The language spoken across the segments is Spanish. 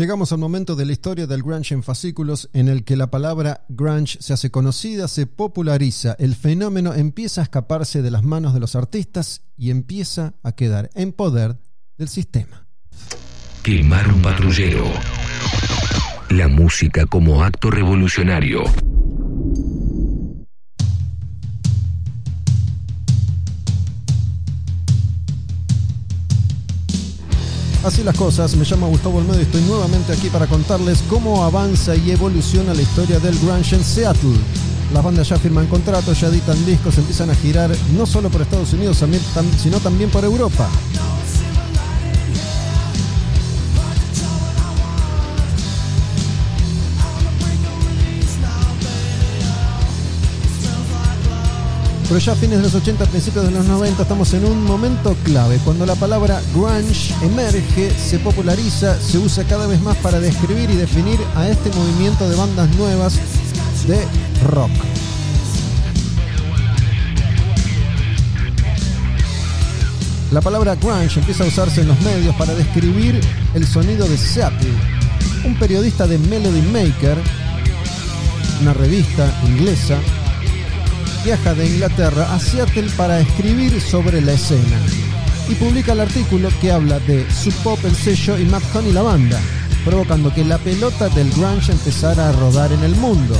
Llegamos al momento de la historia del grunge en fascículos en el que la palabra grunge se hace conocida, se populariza, el fenómeno empieza a escaparse de las manos de los artistas y empieza a quedar en poder del sistema. Quemar un patrullero. La música como acto revolucionario. Así las cosas, me llamo Gustavo Olmedo y estoy nuevamente aquí para contarles cómo avanza y evoluciona la historia del grunge en Seattle. Las bandas ya firman contratos, ya editan discos, empiezan a girar no solo por Estados Unidos, sino también por Europa. Pero ya a fines de los 80, principios de los 90, estamos en un momento clave, cuando la palabra grunge emerge, se populariza, se usa cada vez más para describir y definir a este movimiento de bandas nuevas de rock. La palabra grunge empieza a usarse en los medios para describir el sonido de Seattle. Un periodista de Melody Maker, una revista inglesa, viaja de Inglaterra a Seattle para escribir sobre la escena y publica el artículo que habla de Sub Pop, el sello y Matt Honey, la banda, provocando que la pelota del grunge empezara a rodar en el mundo.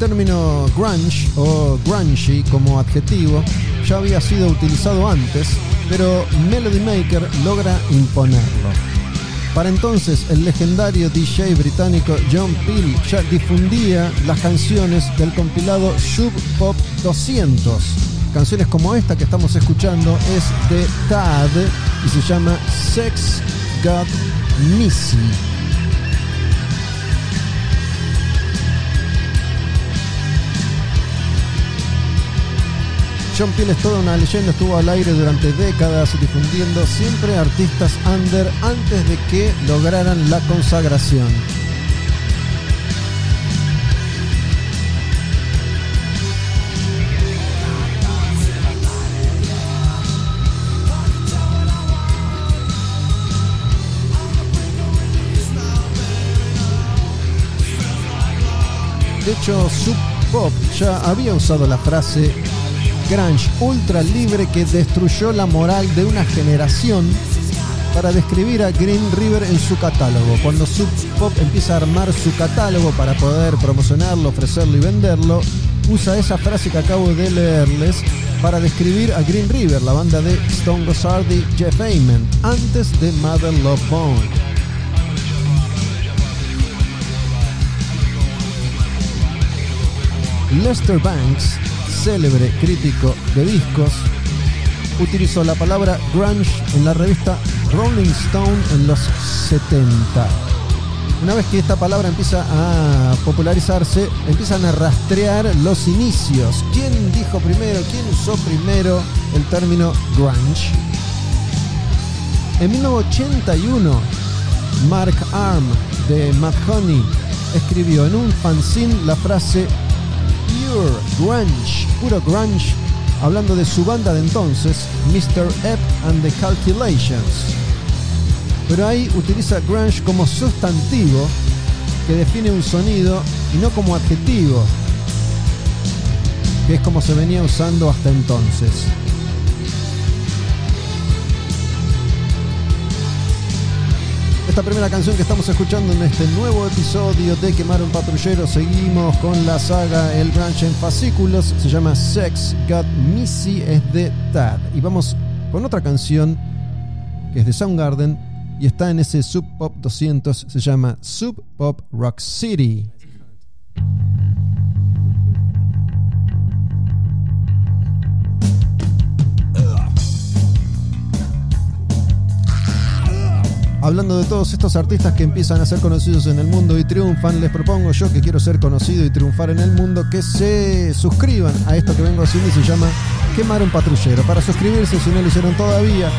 Término grunge o grungy como adjetivo ya había sido utilizado antes, pero Melody Maker logra imponerlo. Para entonces, el legendario DJ británico John Peel ya difundía las canciones del compilado Sub Pop 200. Canciones como esta que estamos escuchando es de Tad y se llama Sex Got Missy. John Peel es toda una leyenda, estuvo al aire durante décadas difundiendo siempre artistas under antes de que lograran la consagración. De hecho, Sub Pop ya había usado la frase grunge ultra libre que destruyó la moral de una generación para describir a Green River en su catálogo. Cuando Sub Pop empieza a armar su catálogo para poder promocionarlo, ofrecerlo y venderlo, usa esa frase que acabo de leerles para describir a Green River, la banda de Stone Gossard y Jeff Ayman, antes de Mother Love Bone. Lester Banks célebre crítico de discos, utilizó la palabra grunge en la revista Rolling Stone en los 70. Una vez que esta palabra empieza a popularizarse, empiezan a rastrear los inicios. ¿Quién dijo primero? ¿Quién usó primero el término grunge? En 1981, Mark Arm de Mahoney escribió en un fanzine la frase Pure Grunge, puro grunge, hablando de su banda de entonces, Mr. Ep and the Calculations. Pero ahí utiliza grunge como sustantivo que define un sonido y no como adjetivo, que es como se venía usando hasta entonces. Esta primera canción que estamos escuchando en este nuevo episodio de Quemar un Patrullero, seguimos con la saga El Grunge en fascículos, se llama Sex Got Missy, es de Tad. Y vamos con otra canción que es de Soundgarden y está en ese Sub Pop 200, se llama Sub Pop Rock City. Hablando de todos estos artistas que empiezan a ser conocidos en el mundo y triunfan, les propongo yo que quiero ser conocido y triunfar en el mundo que se suscriban a esto que vengo haciendo y se llama Quemar un patrullero. Para suscribirse, si no lo hicieron todavía,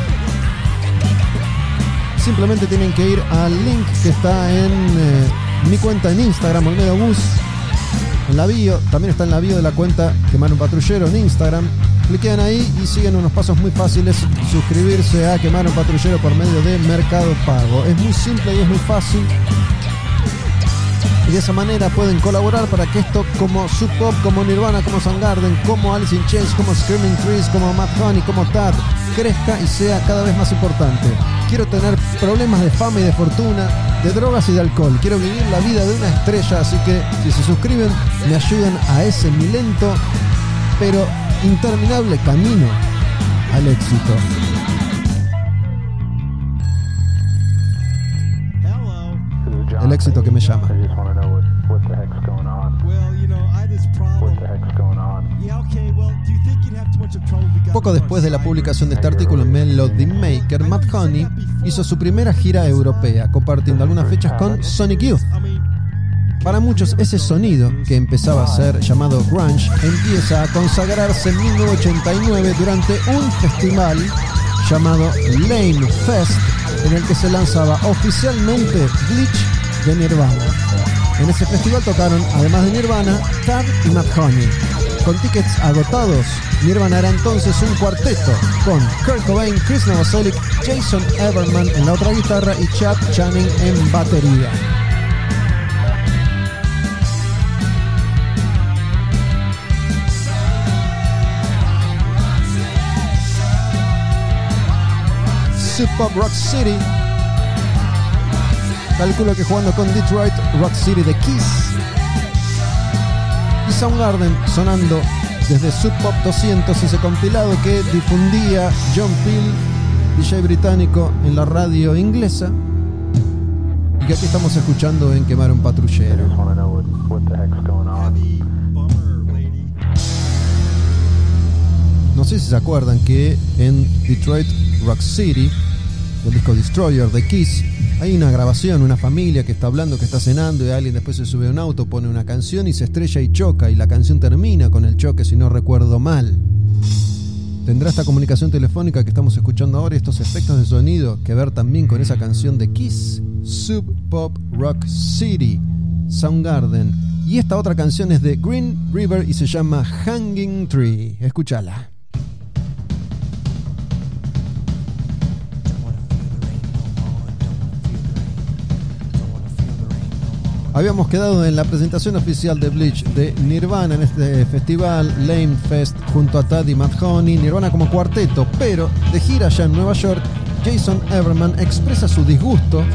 simplemente tienen que ir al link que está en eh, mi cuenta en Instagram, Olmedo Bus, en la bio, también está en la bio de la cuenta Quemar un patrullero en Instagram Cliquen ahí y siguen unos pasos muy fáciles. Suscribirse a Quemar un Patrullero por medio de Mercado Pago. Es muy simple y es muy fácil. Y de esa manera pueden colaborar para que esto, como Sub Pop, como Nirvana, como Soundgarden, como Alice in Chains, como Screaming Trees, como Matt Honey, como Tad, crezca y sea cada vez más importante. Quiero tener problemas de fama y de fortuna, de drogas y de alcohol. Quiero vivir la vida de una estrella, así que si se suscriben, me ayudan a ese mi lento, pero interminable camino al éxito. El éxito que me llama. Poco después de la publicación de este artículo en Melody Maker, Matt Honey hizo su primera gira europea, compartiendo algunas fechas con Sonic Youth. Para muchos ese sonido, que empezaba a ser llamado grunge, empieza a consagrarse en 1989 durante un festival llamado Lame Fest, en el que se lanzaba oficialmente Bleach de Nirvana. En ese festival tocaron, además de Nirvana, Tad y Matt Honey. Con tickets agotados, Nirvana era entonces un cuarteto con Kurt Cobain, Chris Novoselic, Jason Everman en la otra guitarra y Chad Channing en batería. Pop Rock City. Calculo que jugando con Detroit, Rock City de Kiss. Y Soundgarden sonando desde Sub Pop 200, ese compilado que difundía John Peel, DJ británico, en la radio inglesa. Y que aquí estamos escuchando en Quemar un Patrullero. No sé si se acuerdan que en Detroit Rock City del disco Destroyer de Kiss. Hay una grabación, una familia que está hablando, que está cenando y alguien después se sube a un auto, pone una canción y se estrella y choca y la canción termina con el choque si no recuerdo mal. Tendrá esta comunicación telefónica que estamos escuchando ahora y estos efectos de sonido que ver también con esa canción de Kiss, Sub Pop Rock City, Soundgarden. Y esta otra canción es de Green River y se llama Hanging Tree. Escúchala. Habíamos quedado en la presentación oficial de Bleach de Nirvana en este festival Lame Fest junto a Taddy Honey, Nirvana como cuarteto, pero de gira allá en Nueva York, Jason Everman expresa su disgusto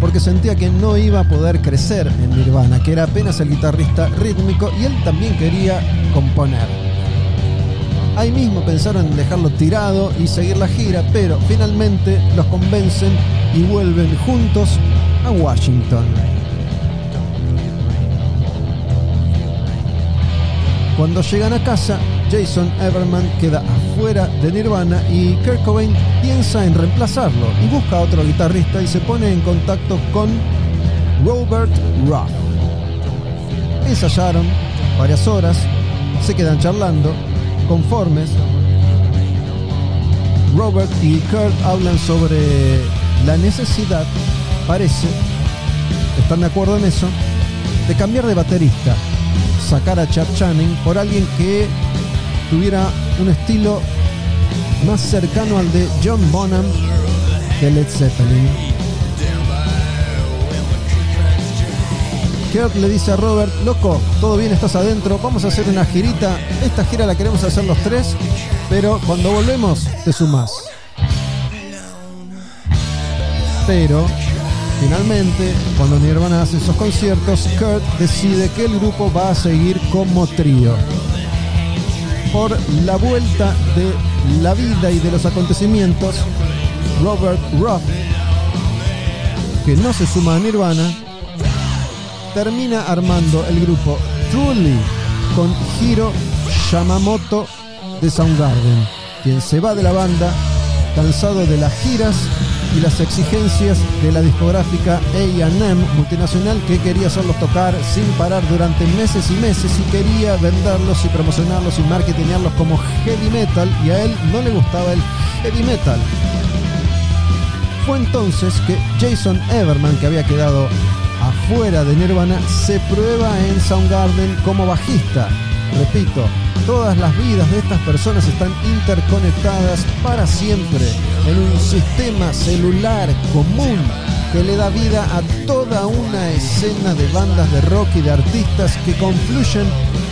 porque sentía que no iba a poder crecer en Nirvana, que era apenas el guitarrista rítmico y él también quería componer. Ahí mismo pensaron en dejarlo tirado y seguir la gira, pero finalmente los convencen y vuelven juntos a Washington. Cuando llegan a casa, Jason Everman queda afuera de Nirvana y Kurt Cobain piensa en reemplazarlo y busca a otro guitarrista y se pone en contacto con Robert Ruff. Ensayaron varias horas, se quedan charlando, conformes. Robert y Kurt hablan sobre la necesidad, parece, están de acuerdo en eso, de cambiar de baterista sacar a Chad Channing por alguien que tuviera un estilo más cercano al de John Bonham de Led Zeppelin. Kurt le dice a Robert, loco, todo bien, estás adentro, vamos a hacer una girita, esta gira la queremos hacer los tres, pero cuando volvemos te sumas. Pero Finalmente, cuando Nirvana hace esos conciertos, Kurt decide que el grupo va a seguir como trío. Por la vuelta de la vida y de los acontecimientos, Robert Ruff, que no se suma a Nirvana, termina armando el grupo Truly con Hiro Yamamoto de Soundgarden, quien se va de la banda cansado de las giras y las exigencias de la discográfica AM multinacional que quería hacerlos tocar sin parar durante meses y meses y quería venderlos y promocionarlos y marketingarlos como heavy metal y a él no le gustaba el heavy metal. Fue entonces que Jason Everman, que había quedado afuera de Nirvana, se prueba en Soundgarden como bajista. Repito, todas las vidas de estas personas están interconectadas para siempre en un sistema celular común que le da vida a toda una escena de bandas de rock y de artistas que confluyen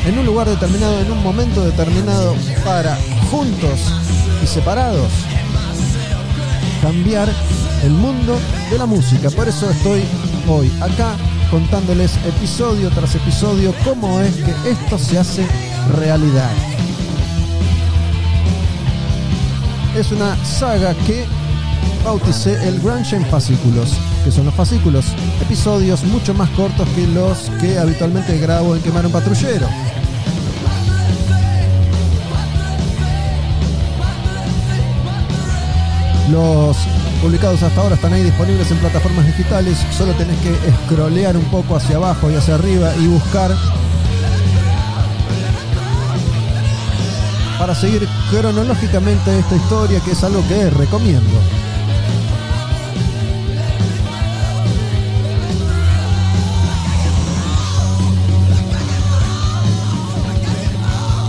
en un lugar determinado, en un momento determinado, para juntos y separados cambiar el mundo de la música. Por eso estoy hoy acá contándoles episodio tras episodio cómo es que esto se hace realidad. Es una saga que bauticé el Grunge en fascículos, que son los fascículos, episodios mucho más cortos que los que habitualmente grabo en Quemar un Patrullero. Los publicados hasta ahora están ahí disponibles en plataformas digitales. Solo tenés que scrollear un poco hacia abajo y hacia arriba y buscar para seguir cronológicamente esta historia, que es algo que recomiendo.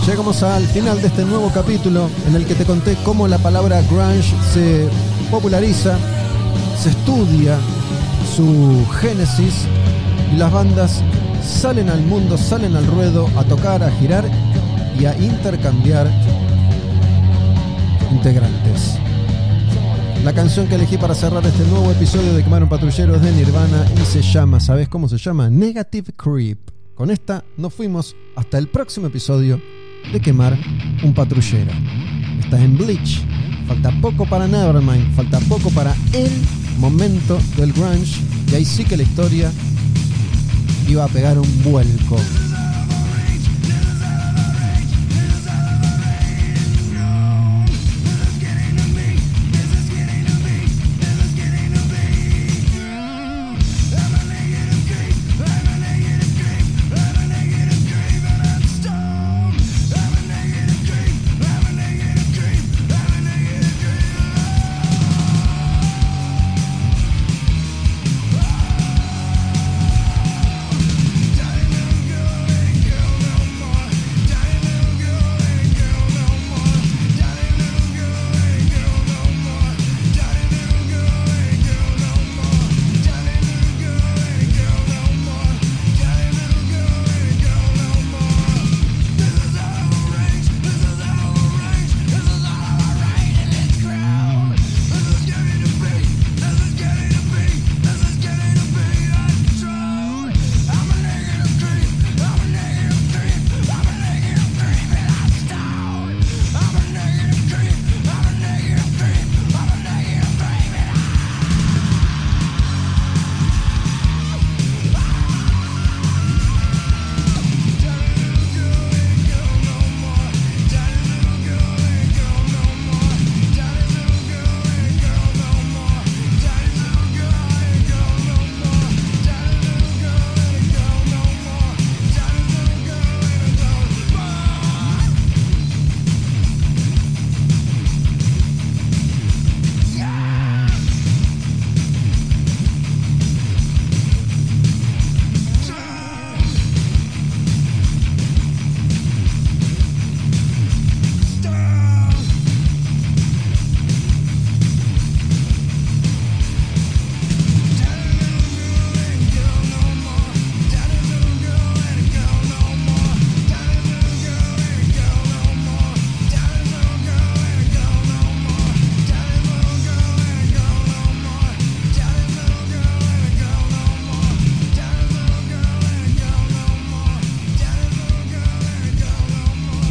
Llegamos al final de este nuevo capítulo en el que te conté cómo la palabra grunge se populariza, se estudia su génesis y las bandas salen al mundo, salen al ruedo a tocar, a girar y a intercambiar integrantes. La canción que elegí para cerrar este nuevo episodio de Quemar un Patrullero es de Nirvana y se llama, ¿sabes cómo se llama? Negative Creep. Con esta nos fuimos hasta el próximo episodio de Quemar un Patrullero. Estás en Bleach, falta poco para Nevermind, falta poco para el momento del grunge y ahí sí que la historia iba a pegar un vuelco.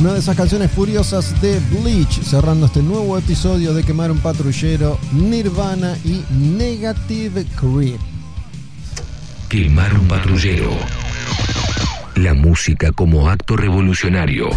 Una de esas canciones furiosas de Bleach, cerrando este nuevo episodio de Quemar un Patrullero, Nirvana y Negative Creep. Quemar un patrullero. La música como acto revolucionario.